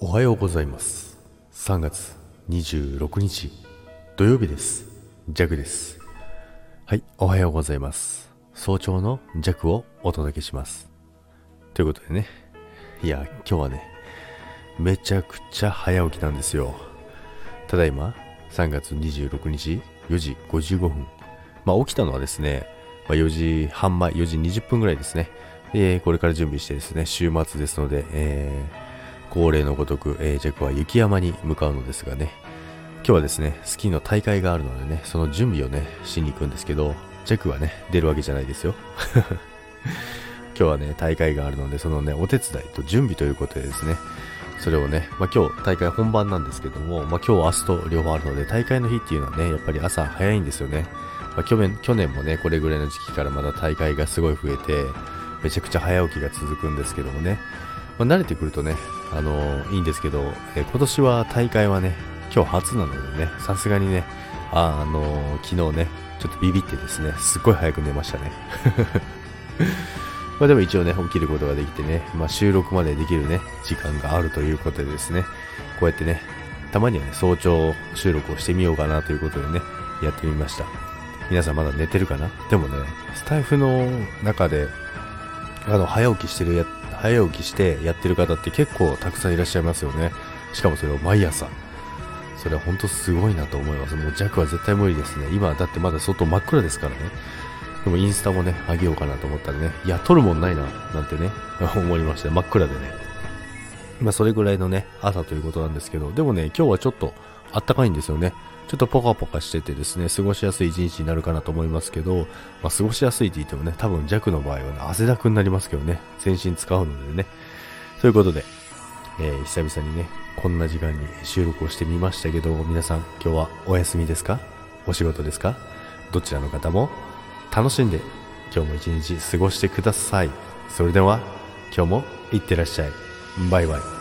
おはようございます。3月26日土曜日です。ジャクです。はいおはようございます。早朝のジャクをお届けします。ということでね。いや今日はねめちゃくちゃ早起きなんですよ。ただいま3月26日4時55分。まあ起きたのはですね、まあ、4時半前4時20分ぐらいですね。えこれから準備してですね週末ですので、えー恒例のごとく、えー、ジャクは雪山に向かうのですがね、今日はですね、スキーの大会があるのでね、その準備をね、しに行くんですけど、ジャクはね、出るわけじゃないですよ。今日はね、大会があるので、そのね、お手伝いと準備ということでですね、それをね、まあ、今日大会本番なんですけども、まあ、今日明日と両方あるので、大会の日っていうのはね、やっぱり朝早いんですよね。まあ、去年、去年もね、これぐらいの時期からまだ大会がすごい増えて、めちゃくちゃ早起きが続くんですけどもね、まあ、慣れてくるとね、あのー、いいんですけど、え、今年は大会はね、今日初なのでね、さすがにね、あ、あのー、昨日ね、ちょっとビビってですね、すっごい早く寝ましたね。まあでも一応ね、起きることができてね、まあ収録までできるね、時間があるということでですね、こうやってね、たまにはね、早朝収録をしてみようかなということでね、やってみました。皆さんまだ寝てるかな？でもね、スタイフの中で、あの、早起きしてるや早起きしてやってる方って結構たくさんいらっしゃいますよね。しかもそれを毎朝。それは本当すごいなと思います。もう弱は絶対無理ですね。今だってまだ相当真っ暗ですからね。でもインスタもね、あげようかなと思ったらね、いや、撮るもんないな、なんてね、思いました。真っ暗でね。まあそれぐらいのね、朝ということなんですけど、でもね、今日はちょっとあったかいんですよね。ちょっとポカポカしててですね、過ごしやすい一日になるかなと思いますけど、まあ、過ごしやすいって言ってもね、多分弱の場合はね、汗だくになりますけどね、全身使うのでね。ということで、えー、久々にね、こんな時間に収録をしてみましたけど、皆さん今日はお休みですか？お仕事ですか？どちらの方も楽しんで今日も一日過ごしてください。それでは今日もいってらっしゃい。バイバイ。